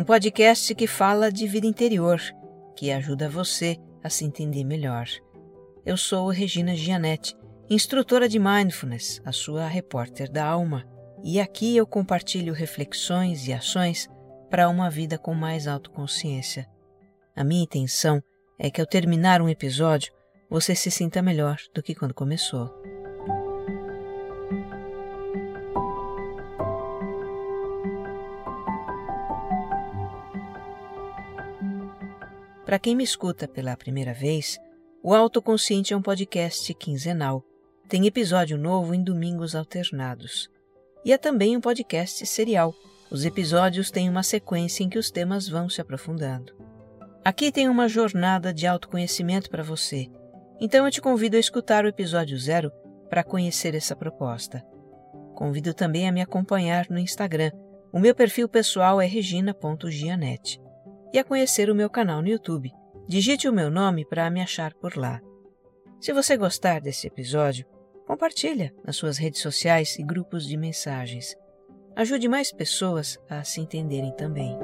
um podcast que fala de vida interior, que ajuda você a se entender melhor. Eu sou Regina Gianetti, instrutora de Mindfulness, a sua repórter da alma, e aqui eu compartilho reflexões e ações para uma vida com mais autoconsciência. A minha intenção é que ao terminar um episódio você se sinta melhor do que quando começou. Para quem me escuta pela primeira vez, o Autoconsciente é um podcast quinzenal. Tem episódio novo em domingos alternados. E é também um podcast serial. Os episódios têm uma sequência em que os temas vão se aprofundando. Aqui tem uma jornada de autoconhecimento para você. Então eu te convido a escutar o episódio zero para conhecer essa proposta. Convido também a me acompanhar no Instagram. O meu perfil pessoal é regina.gianete e a conhecer o meu canal no YouTube. Digite o meu nome para me achar por lá. Se você gostar desse episódio, compartilha nas suas redes sociais e grupos de mensagens. Ajude mais pessoas a se entenderem também.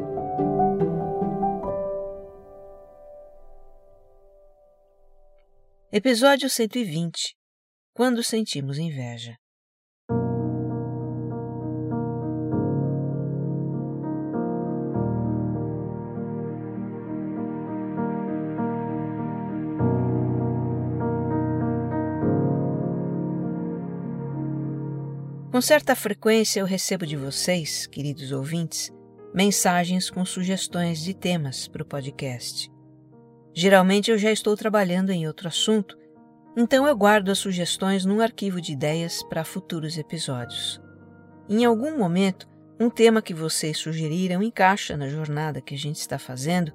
Episódio 120 Quando sentimos inveja. Com certa frequência eu recebo de vocês, queridos ouvintes, mensagens com sugestões de temas para o podcast. Geralmente eu já estou trabalhando em outro assunto, então eu guardo as sugestões num arquivo de ideias para futuros episódios. Em algum momento, um tema que vocês sugeriram encaixa na jornada que a gente está fazendo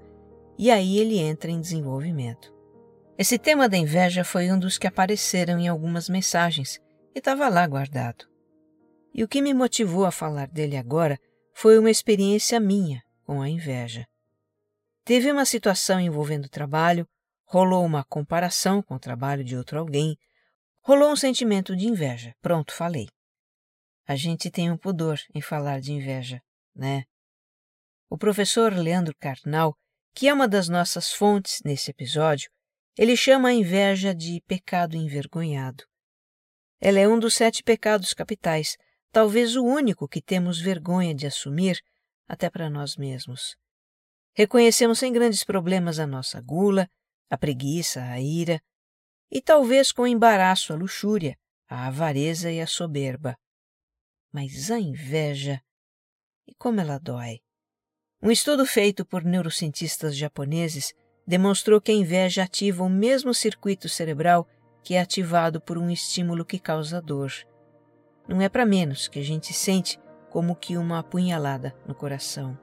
e aí ele entra em desenvolvimento. Esse tema da inveja foi um dos que apareceram em algumas mensagens e estava lá guardado. E o que me motivou a falar dele agora foi uma experiência minha com a inveja. Teve uma situação envolvendo trabalho, rolou uma comparação com o trabalho de outro alguém, rolou um sentimento de inveja. Pronto, falei. A gente tem um pudor em falar de inveja, né? O professor Leandro Carnal, que é uma das nossas fontes nesse episódio, ele chama a inveja de pecado envergonhado. Ela é um dos sete pecados capitais, talvez o único que temos vergonha de assumir até para nós mesmos. Reconhecemos sem grandes problemas a nossa gula, a preguiça, a ira, e talvez com embaraço a luxúria, a avareza e a soberba. Mas a inveja, e como ela dói! Um estudo feito por neurocientistas japoneses demonstrou que a inveja ativa o mesmo circuito cerebral que é ativado por um estímulo que causa dor. Não é para menos que a gente sente como que uma apunhalada no coração.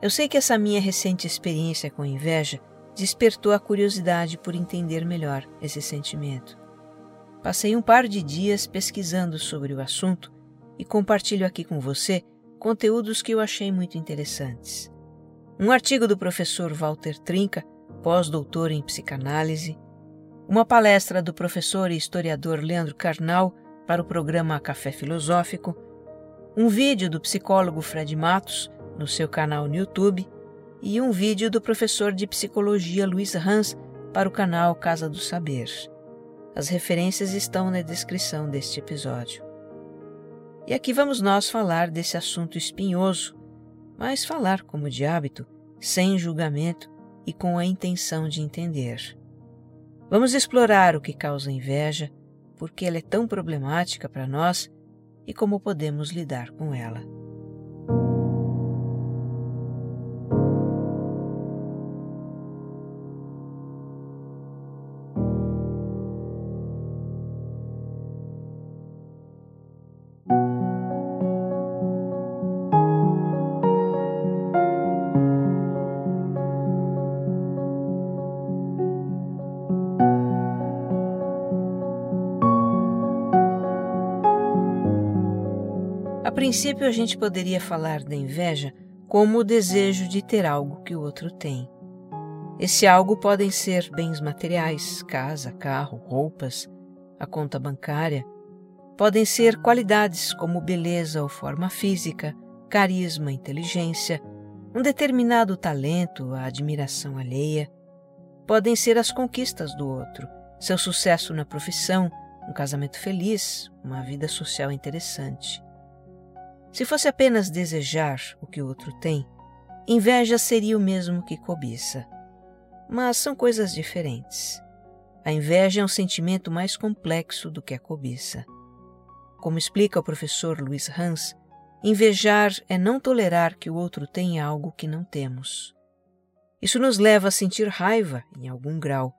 Eu sei que essa minha recente experiência com inveja despertou a curiosidade por entender melhor esse sentimento. Passei um par de dias pesquisando sobre o assunto e compartilho aqui com você conteúdos que eu achei muito interessantes. Um artigo do professor Walter Trinca, pós-doutor em psicanálise, uma palestra do professor e historiador Leandro Carnal para o programa Café Filosófico, um vídeo do psicólogo Fred Matos no seu canal no YouTube e um vídeo do professor de psicologia Luiz Hans para o canal Casa do Saber. As referências estão na descrição deste episódio. E aqui vamos nós falar desse assunto espinhoso, mas falar como de hábito, sem julgamento e com a intenção de entender. Vamos explorar o que causa inveja, porque ela é tão problemática para nós e como podemos lidar com ela. Princípio, a gente poderia falar da inveja como o desejo de ter algo que o outro tem. Esse algo podem ser bens materiais, casa, carro, roupas, a conta bancária. Podem ser qualidades como beleza ou forma física, carisma, inteligência, um determinado talento, a admiração alheia. Podem ser as conquistas do outro, seu sucesso na profissão, um casamento feliz, uma vida social interessante. Se fosse apenas desejar o que o outro tem, inveja seria o mesmo que cobiça. Mas são coisas diferentes. A inveja é um sentimento mais complexo do que a cobiça. Como explica o professor Luiz Hans, invejar é não tolerar que o outro tenha algo que não temos. Isso nos leva a sentir raiva, em algum grau,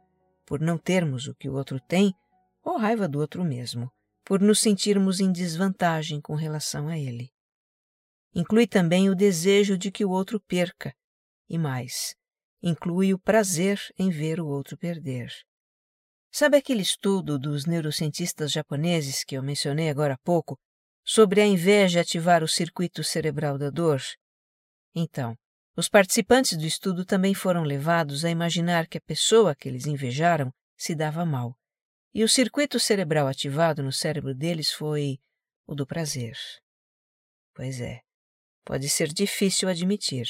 por não termos o que o outro tem, ou raiva do outro mesmo, por nos sentirmos em desvantagem com relação a ele. Inclui também o desejo de que o outro perca, e mais, inclui o prazer em ver o outro perder. Sabe aquele estudo dos neurocientistas japoneses que eu mencionei agora há pouco, sobre a inveja ativar o circuito cerebral da dor? Então, os participantes do estudo também foram levados a imaginar que a pessoa que eles invejaram se dava mal, e o circuito cerebral ativado no cérebro deles foi o do prazer. Pois é, pode ser difícil admitir,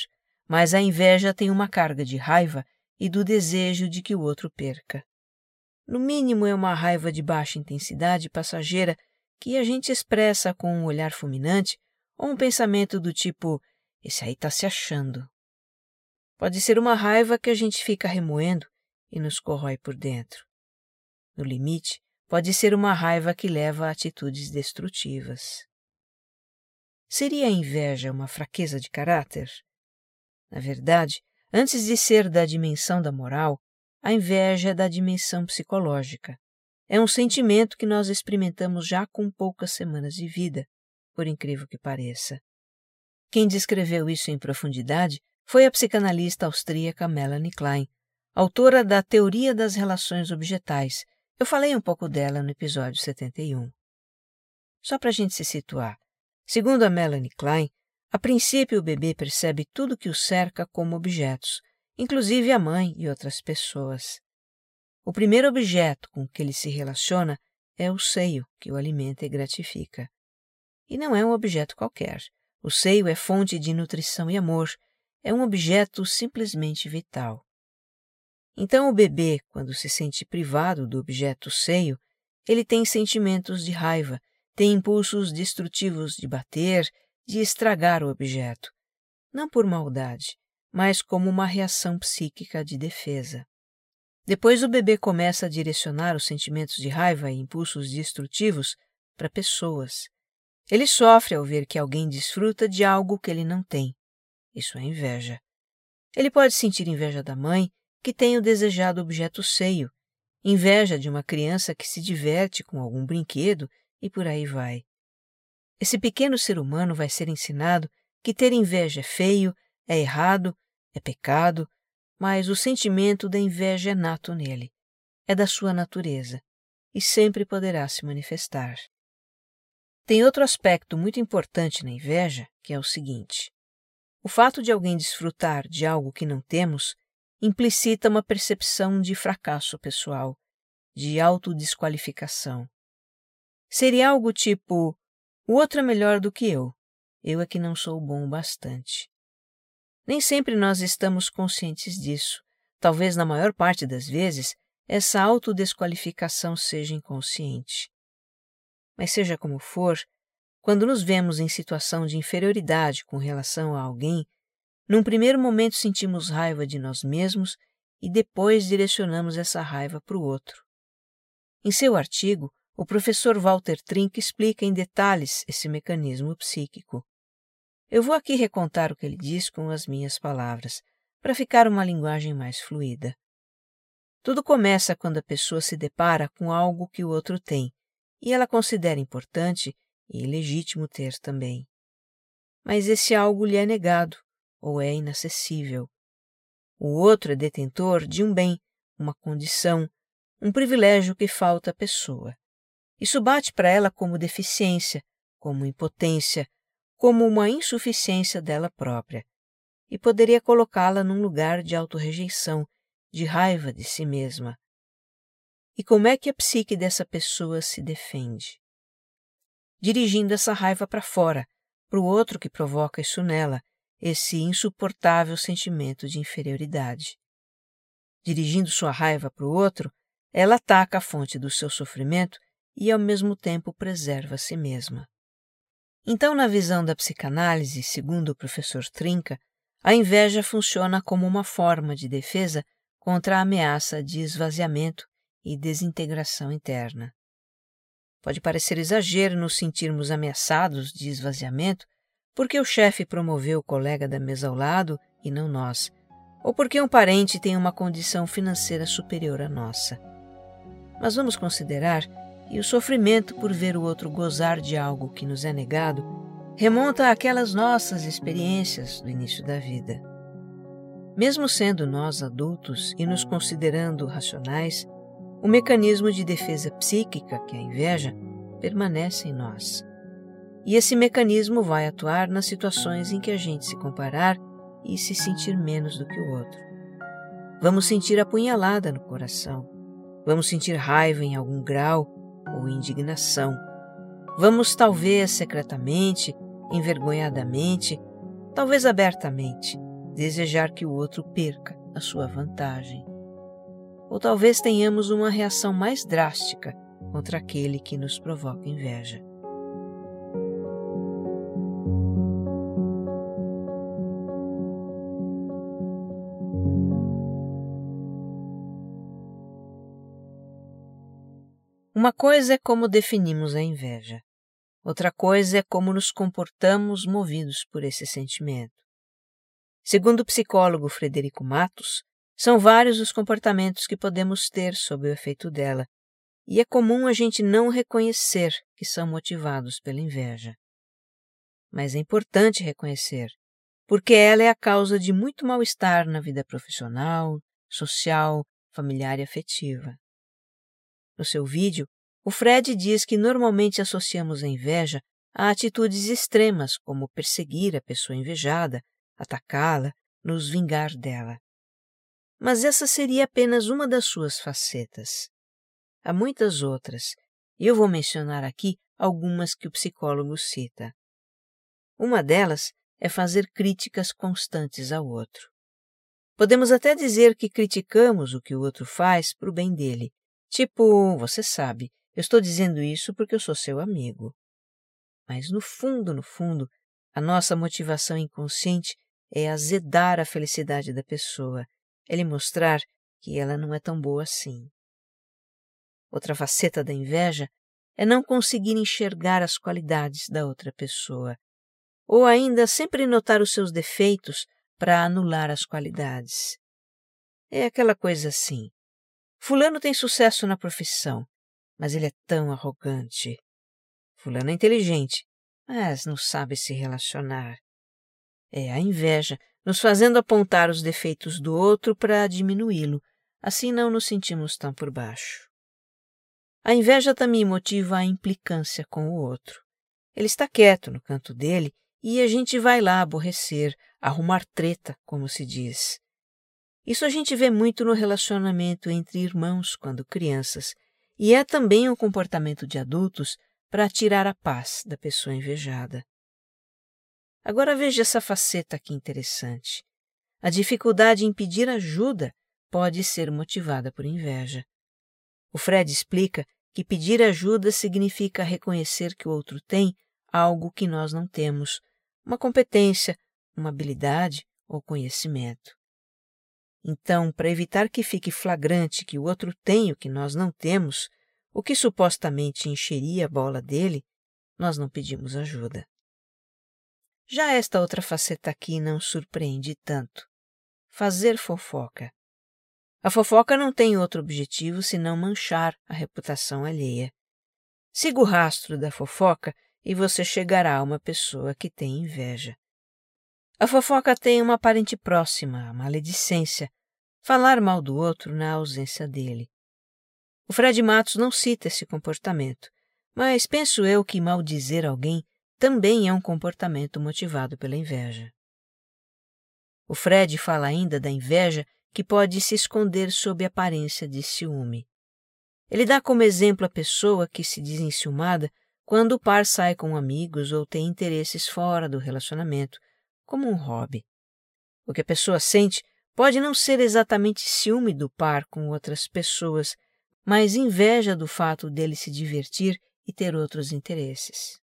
mas a inveja tem uma carga de raiva e do desejo de que o outro perca. No mínimo, é uma raiva de baixa intensidade passageira que a gente expressa com um olhar fulminante ou um pensamento do tipo: esse aí está se achando. Pode ser uma raiva que a gente fica remoendo e nos corrói por dentro. No limite, pode ser uma raiva que leva a atitudes destrutivas. Seria a inveja uma fraqueza de caráter? Na verdade, antes de ser da dimensão da moral, a inveja é da dimensão psicológica. É um sentimento que nós experimentamos já com poucas semanas de vida, por incrível que pareça. Quem descreveu isso em profundidade foi a psicanalista austríaca Melanie Klein, autora da Teoria das Relações Objetais. Eu falei um pouco dela no episódio 71. Só para a gente se situar, segundo a Melanie Klein, a princípio o bebê percebe tudo que o cerca como objetos, inclusive a mãe e outras pessoas. O primeiro objeto com que ele se relaciona é o seio, que o alimenta e gratifica. E não é um objeto qualquer. O seio é fonte de nutrição e amor, é um objeto simplesmente vital. Então, o bebê, quando se sente privado do objeto seio, ele tem sentimentos de raiva, tem impulsos destrutivos de bater, de estragar o objeto, não por maldade, mas como uma reação psíquica de defesa. Depois o bebê começa a direcionar os sentimentos de raiva e impulsos destrutivos para pessoas. Ele sofre ao ver que alguém desfruta de algo que ele não tem. Isso é inveja. Ele pode sentir inveja da mãe, que tem o desejado objeto seio, inveja de uma criança que se diverte com algum brinquedo e por aí vai. Esse pequeno ser humano vai ser ensinado que ter inveja é feio, é errado é pecado, mas o sentimento da inveja é nato nele, é da sua natureza e sempre poderá se manifestar. Tem outro aspecto muito importante na inveja, que é o seguinte: o fato de alguém desfrutar de algo que não temos implicita uma percepção de fracasso pessoal, de autodesqualificação. Seria algo tipo: o outro é melhor do que eu, eu é que não sou bom o bastante. Nem sempre nós estamos conscientes disso. Talvez na maior parte das vezes essa autodesqualificação seja inconsciente. Mas seja como for, quando nos vemos em situação de inferioridade com relação a alguém, num primeiro momento sentimos raiva de nós mesmos e depois direcionamos essa raiva para o outro. Em seu artigo, o professor Walter Trink explica em detalhes esse mecanismo psíquico. Eu vou aqui recontar o que ele diz com as minhas palavras, para ficar uma linguagem mais fluida. Tudo começa quando a pessoa se depara com algo que o outro tem e ela considera importante e legítimo ter também. Mas esse algo lhe é negado ou é inacessível. O outro é detentor de um bem, uma condição, um privilégio que falta à pessoa. Isso bate para ela como deficiência, como impotência, como uma insuficiência dela própria e poderia colocá-la num lugar de autorrejeição, de raiva de si mesma. E como é que a psique dessa pessoa se defende? Dirigindo essa raiva para fora, para o outro que provoca isso nela, esse insuportável sentimento de inferioridade. Dirigindo sua raiva para o outro, ela ataca a fonte do seu sofrimento e, ao mesmo tempo, preserva a si mesma. Então, na visão da psicanálise, segundo o professor Trinca, a inveja funciona como uma forma de defesa contra a ameaça de esvaziamento e desintegração interna. Pode parecer exagero nos sentirmos ameaçados de esvaziamento porque o chefe promoveu o colega da mesa ao lado e não nós, ou porque um parente tem uma condição financeira superior à nossa. Mas vamos considerar que o sofrimento por ver o outro gozar de algo que nos é negado remonta àquelas nossas experiências do início da vida. Mesmo sendo nós adultos e nos considerando racionais, o mecanismo de defesa psíquica, que é a inveja, permanece em nós. E esse mecanismo vai atuar nas situações em que a gente se comparar e se sentir menos do que o outro. Vamos sentir apunhalada no coração. Vamos sentir raiva em algum grau ou indignação. Vamos, talvez secretamente, envergonhadamente, talvez abertamente, desejar que o outro perca a sua vantagem. Ou talvez tenhamos uma reação mais drástica contra aquele que nos provoca inveja. Uma coisa é como definimos a inveja. Outra coisa é como nos comportamos movidos por esse sentimento. Segundo o psicólogo Frederico Matos, são vários os comportamentos que podemos ter sob o efeito dela, e é comum a gente não reconhecer que são motivados pela inveja. Mas é importante reconhecer, porque ela é a causa de muito mal-estar na vida profissional, social, familiar e afetiva. No seu vídeo, o Fred diz que normalmente associamos a inveja a atitudes extremas, como perseguir a pessoa invejada, atacá-la, nos vingar dela. Mas essa seria apenas uma das suas facetas. Há muitas outras, e eu vou mencionar aqui algumas que o psicólogo cita. Uma delas é fazer críticas constantes ao outro. Podemos até dizer que criticamos o que o outro faz para o bem dele. Tipo, você sabe, eu estou dizendo isso porque eu sou seu amigo. Mas no fundo, no fundo, a nossa motivação inconsciente é azedar a felicidade da pessoa, é lhe mostrar que ela não é tão boa assim. Outra faceta da inveja é não conseguir enxergar as qualidades da outra pessoa, ou ainda sempre notar os seus defeitos para anular as qualidades. É aquela coisa assim. Fulano tem sucesso na profissão, mas ele é tão arrogante. Fulano é inteligente, mas não sabe se relacionar. É a inveja, nos fazendo apontar os defeitos do outro para diminuí-lo, assim não nos sentimos tão por baixo. A inveja também motiva a implicância com o outro. Ele está quieto no canto dele e a gente vai lá aborrecer, arrumar treta, como se diz. Isso a gente vê muito no relacionamento entre irmãos quando crianças, e é também um comportamento de adultos para tirar a paz da pessoa invejada. Agora veja essa faceta aqui interessante. A dificuldade em pedir ajuda pode ser motivada por inveja. O Fred explica que pedir ajuda significa reconhecer que o outro tem algo que nós não temos, uma competência, uma habilidade ou conhecimento. Então, para evitar que fique flagrante que o outro tem o que nós não temos, o que supostamente encheria a bola dele, nós não pedimos ajuda. Já esta outra faceta aqui não surpreende tanto. Fazer fofoca. A fofoca não tem outro objetivo senão manchar a reputação alheia. Siga o rastro da fofoca e você chegará a uma pessoa que tem inveja. A fofoca tem uma parente próxima, a maledicência, falar mal do outro na ausência dele. O Fred Matos não cita esse comportamento, mas penso eu que maldizer alguém também é um comportamento motivado pela inveja. O Fred fala ainda da inveja que pode se esconder sob a aparência de ciúme. Ele dá como exemplo a pessoa que se diz enciumada quando o par sai com amigos ou tem interesses fora do relacionamento, como um hobby. O que a pessoa sente pode não ser exatamente ciúme do par com outras pessoas, mas inveja do fato dele se divertir e ter outros interesses.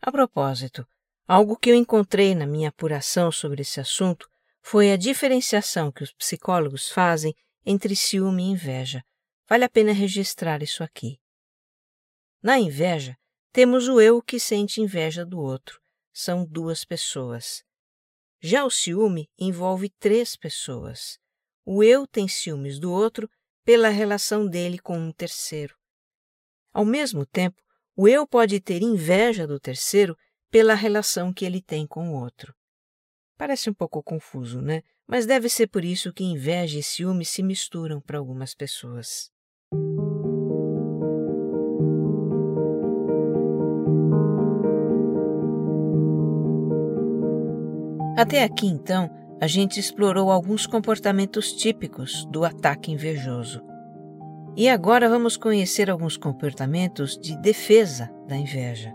A propósito, algo que eu encontrei na minha apuração sobre esse assunto foi a diferenciação que os psicólogos fazem entre ciúme e inveja. Vale a pena registrar isso aqui. Na inveja, temos o eu que sente inveja do outro. São duas pessoas. Já o ciúme envolve três pessoas. O eu tem ciúmes do outro pela relação dele com um terceiro. Ao mesmo tempo, o eu pode ter inveja do terceiro pela relação que ele tem com o outro. Parece um pouco confuso, né? Mas deve ser por isso que inveja e ciúme se misturam para algumas pessoas. Até aqui, então, a gente explorou alguns comportamentos típicos do ataque invejoso. E agora vamos conhecer alguns comportamentos de defesa da inveja.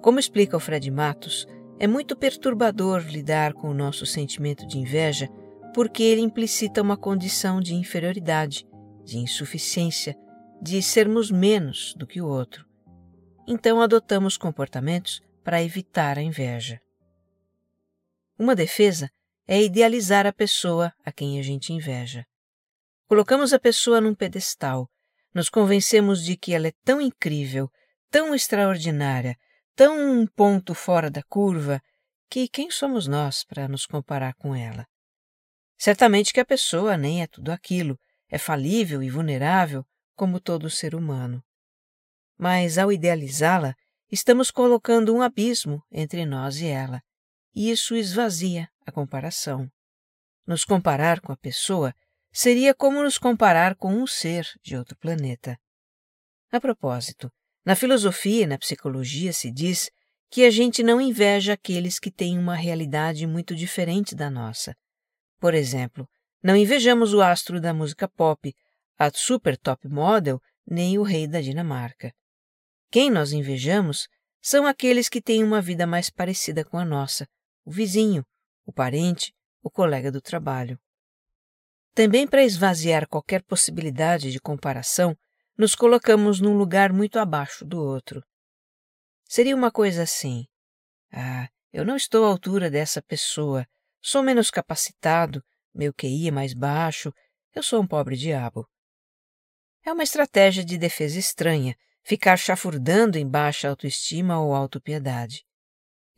Como explica o Fred Matos, é muito perturbador lidar com o nosso sentimento de inveja porque ele implicita uma condição de inferioridade, de insuficiência, de sermos menos do que o outro. Então adotamos comportamentos para evitar a inveja. Uma defesa é idealizar a pessoa a quem a gente inveja. Colocamos a pessoa num pedestal, nos convencemos de que ela é tão incrível, tão extraordinária, tão um ponto fora da curva, que quem somos nós para nos comparar com ela? Certamente que a pessoa nem é tudo aquilo, é falível e vulnerável como todo ser humano. Mas ao idealizá-la, estamos colocando um abismo entre nós e ela, e isso esvazia a comparação. Nos comparar com a pessoa seria como nos comparar com um ser de outro planeta. A propósito, na filosofia e na psicologia se diz que a gente não inveja aqueles que têm uma realidade muito diferente da nossa. Por exemplo, não invejamos o astro da música pop, a super top model, nem o rei da Dinamarca. Quem nós invejamos são aqueles que têm uma vida mais parecida com a nossa, o vizinho, o parente, o colega do trabalho. Também para esvaziar qualquer possibilidade de comparação, nos colocamos num lugar muito abaixo do outro. Seria uma coisa assim: Ah, eu não estou à altura dessa pessoa, sou menos capacitado, meu QI é mais baixo, eu sou um pobre diabo. É uma estratégia de defesa estranha ficar chafurdando em baixa autoestima ou autopiedade.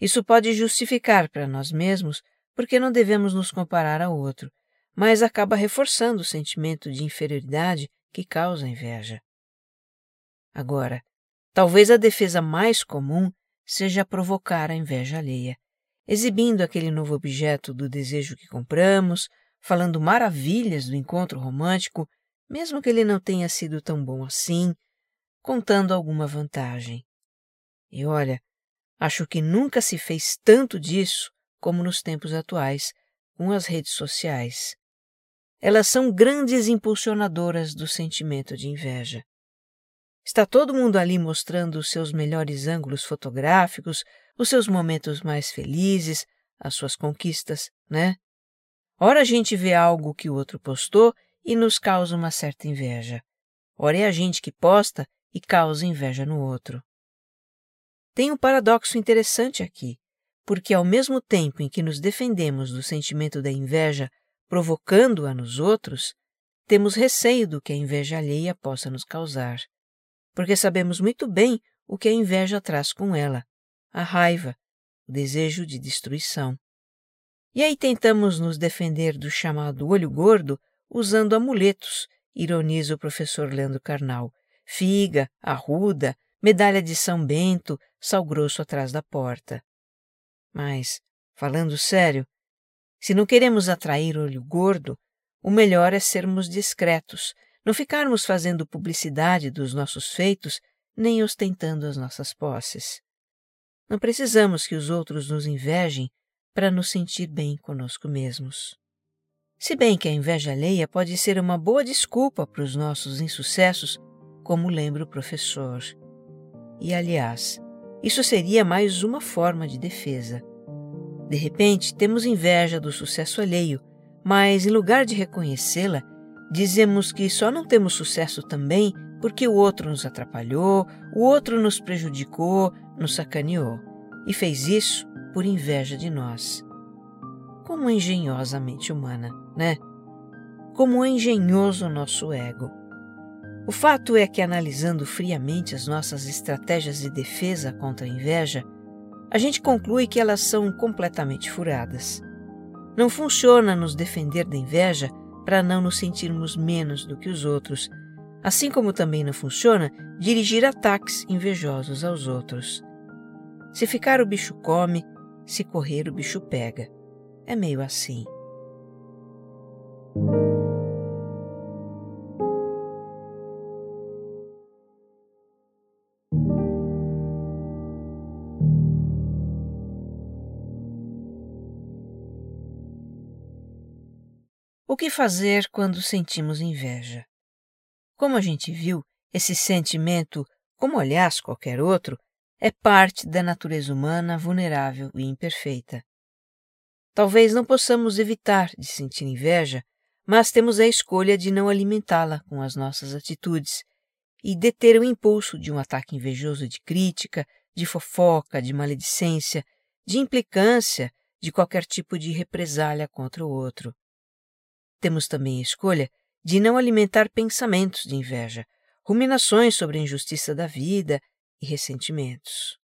Isso pode justificar para nós mesmos porque não devemos nos comparar ao outro, mas acaba reforçando o sentimento de inferioridade que causa inveja. Agora, talvez a defesa mais comum seja provocar a inveja alheia, exibindo aquele novo objeto do desejo que compramos, falando maravilhas do encontro romântico, mesmo que ele não tenha sido tão bom assim, contando alguma vantagem. E olha, acho que nunca se fez tanto disso como nos tempos atuais, com as redes sociais. Elas são grandes impulsionadoras do sentimento de inveja. Está todo mundo ali mostrando os seus melhores ângulos fotográficos, os seus momentos mais felizes, as suas conquistas, né? Ora a gente vê algo que o outro postou e nos causa uma certa inveja. Ora é a gente que posta e causa inveja no outro. Tem um paradoxo interessante aqui, porque ao mesmo tempo em que nos defendemos do sentimento da inveja provocando-a nos outros, temos receio do que a inveja alheia possa nos causar, porque sabemos muito bem o que a inveja traz com ela: a raiva, o desejo de destruição. E aí tentamos nos defender do chamado olho gordo usando amuletos, ironiza o professor Leandro Carnal. Figa, arruda, medalha de São Bento, sal grosso atrás da porta. Mas, falando sério, se não queremos atrair olho gordo, o melhor é sermos discretos, não ficarmos fazendo publicidade dos nossos feitos nem ostentando as nossas posses. Não precisamos que os outros nos invejem para nos sentir bem conosco mesmos. Se bem que a inveja alheia pode ser uma boa desculpa para os nossos insucessos, como lembra o professor. E, aliás, isso seria mais uma forma de defesa. De repente, temos inveja do sucesso alheio, mas em lugar de reconhecê-la, dizemos que só não temos sucesso também porque o outro nos atrapalhou, o outro nos prejudicou, nos sacaneou. E fez isso por inveja de nós. Como engenhosamente humana, né? Como engenhoso o nosso ego. O fato é que, analisando friamente as nossas estratégias de defesa contra a inveja, a gente conclui que elas são completamente furadas. Não funciona nos defender da inveja para não nos sentirmos menos do que os outros, assim como também não funciona dirigir ataques invejosos aos outros. Se ficar, o bicho come, se correr, o bicho pega. É meio assim. O que fazer quando sentimos inveja? Como a gente viu, esse sentimento, como aliás qualquer outro, é parte da natureza humana vulnerável e imperfeita. Talvez não possamos evitar de sentir inveja, mas temos a escolha de não alimentá-la com as nossas atitudes e deter o impulso de um ataque invejoso de crítica, de fofoca, de maledicência, de implicância, de qualquer tipo de represália contra o outro. Temos também a escolha de não alimentar pensamentos de inveja, ruminações sobre a injustiça da vida e ressentimentos.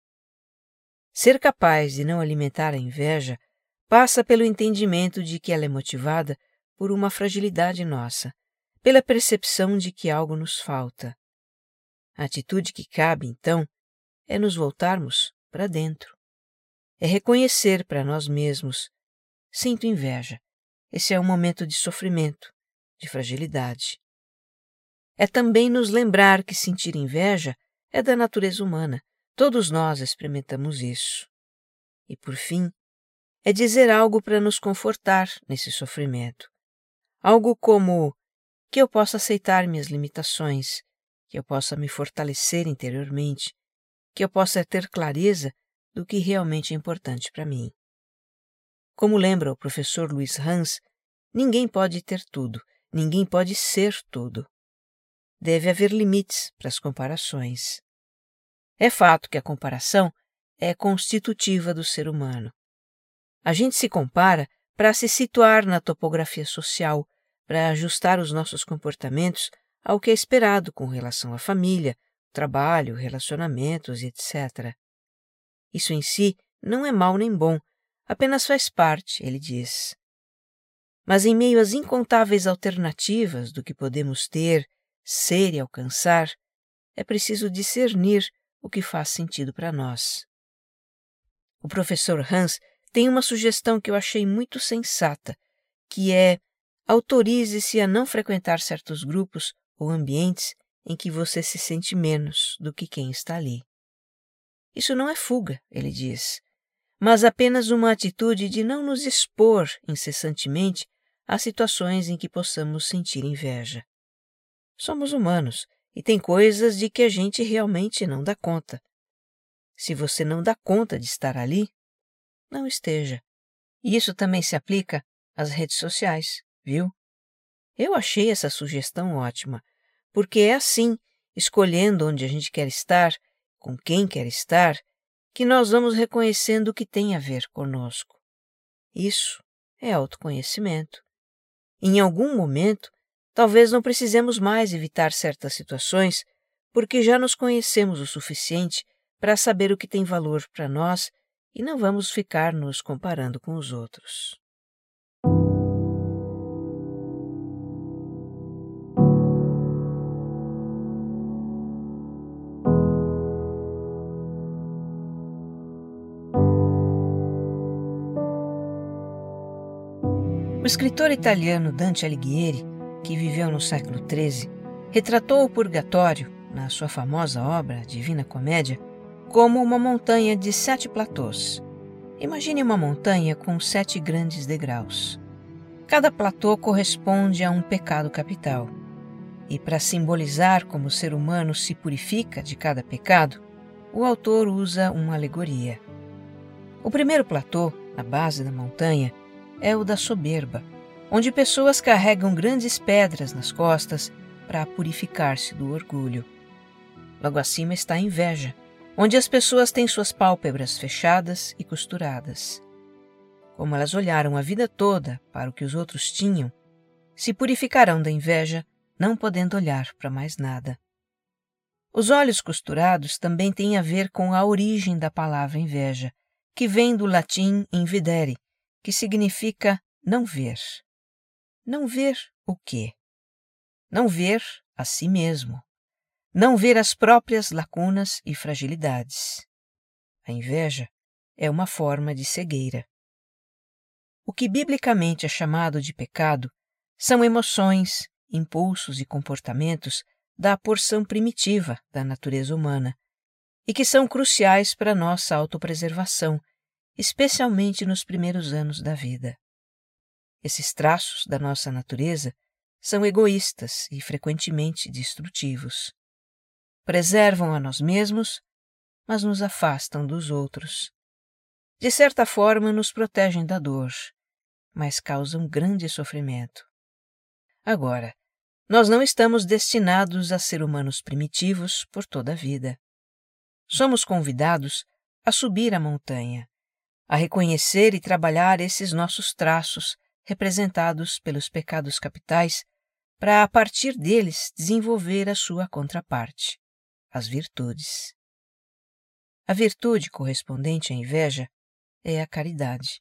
Ser capaz de não alimentar a inveja passa pelo entendimento de que ela é motivada por uma fragilidade nossa, pela percepção de que algo nos falta. A atitude que cabe, então, é nos voltarmos para dentro. É reconhecer para nós mesmos: sinto inveja. Esse é um momento de sofrimento de fragilidade. É também nos lembrar que sentir inveja é da natureza humana, todos nós experimentamos isso. E, por fim, é dizer algo para nos confortar nesse sofrimento. Algo como que eu possa aceitar minhas limitações, que eu possa me fortalecer interiormente, que eu possa ter clareza do que realmente é importante para mim. Como lembra o professor Luiz Hans, ninguém pode ter tudo, Ninguém pode ser tudo. Deve haver limites para as comparações. É fato que a comparação é constitutiva do ser humano. A gente se compara para se situar na topografia social, para ajustar os nossos comportamentos ao que é esperado com relação à família, trabalho, relacionamentos, etc. Isso em si não é mal nem bom, apenas faz parte, ele diz. Mas em meio às incontáveis alternativas do que podemos ter, ser e alcançar, é preciso discernir o que faz sentido para nós. O professor Hans tem uma sugestão que eu achei muito sensata, que é autorize-se a não frequentar certos grupos ou ambientes em que você se sente menos do que quem está ali. Isso não é fuga, ele diz, mas apenas uma atitude de não nos expor incessantemente há situações em que possamos sentir inveja. Somos humanos e tem coisas de que a gente realmente não dá conta. Se você não dá conta de estar ali, não esteja. Isso também se aplica às redes sociais, viu? Eu achei essa sugestão ótima, porque é assim, escolhendo onde a gente quer estar, com quem quer estar, que nós vamos reconhecendo o que tem a ver conosco. Isso é autoconhecimento. Em algum momento, talvez não precisemos mais evitar certas situações, porque já nos conhecemos o suficiente para saber o que tem valor para nós e não vamos ficar nos comparando com os outros. O escritor italiano Dante Alighieri, que viveu no século XIII, retratou o purgatório, na sua famosa obra Divina Comédia, como uma montanha de sete platôs. Imagine uma montanha com sete grandes degraus. Cada platô corresponde a um pecado capital. E para simbolizar como o ser humano se purifica de cada pecado, o autor usa uma alegoria. O primeiro platô, na base da montanha, é o da soberba, onde pessoas carregam grandes pedras nas costas para purificar-se do orgulho. Logo acima está a inveja, onde as pessoas têm suas pálpebras fechadas e costuradas. Como elas olharam a vida toda para o que os outros tinham, se purificarão da inveja, não podendo olhar para mais nada. Os olhos costurados também têm a ver com a origem da palavra inveja, que vem do latim invidere, que significa não ver. Não ver o quê? Não ver a si mesmo. Não ver as próprias lacunas e fragilidades. A inveja é uma forma de cegueira. O que biblicamente é chamado de pecado são emoções, impulsos e comportamentos da porção primitiva da natureza humana e que são cruciais para nossa autopreservação especialmente nos primeiros anos da vida. Esses traços da nossa natureza são egoístas e frequentemente destrutivos. Preservam a nós mesmos, mas nos afastam dos outros. De certa forma, nos protegem da dor, mas causam grande sofrimento. Agora, nós não estamos destinados a ser humanos primitivos por toda a vida. Somos convidados a subir a montanha, a reconhecer e trabalhar esses nossos traços representados pelos pecados capitais, para a partir deles desenvolver a sua contraparte, as virtudes. A virtude correspondente à inveja é a caridade.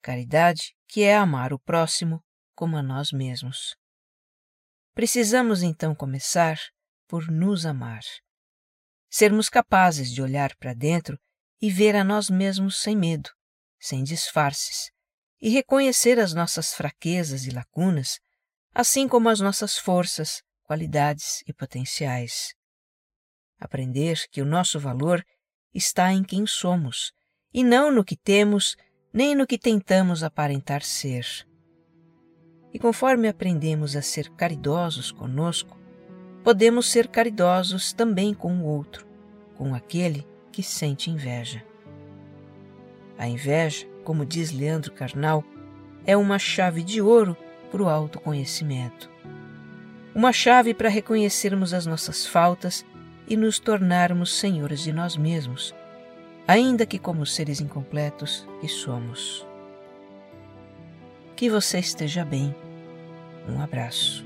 Caridade que é amar o próximo como a nós mesmos. Precisamos então começar por nos amar. Sermos capazes de olhar para dentro e ver a nós mesmos sem medo, sem disfarces, e reconhecer as nossas fraquezas e lacunas, assim como as nossas forças, qualidades e potenciais. Aprender que o nosso valor está em quem somos, e não no que temos, nem no que tentamos aparentar ser. E conforme aprendemos a ser caridosos conosco, podemos ser caridosos também com o outro, com aquele que sente inveja. A inveja, como diz Leandro Carnal, é uma chave de ouro para o autoconhecimento. Uma chave para reconhecermos as nossas faltas e nos tornarmos senhores de nós mesmos, ainda que como seres incompletos que somos. Que você esteja bem. Um abraço.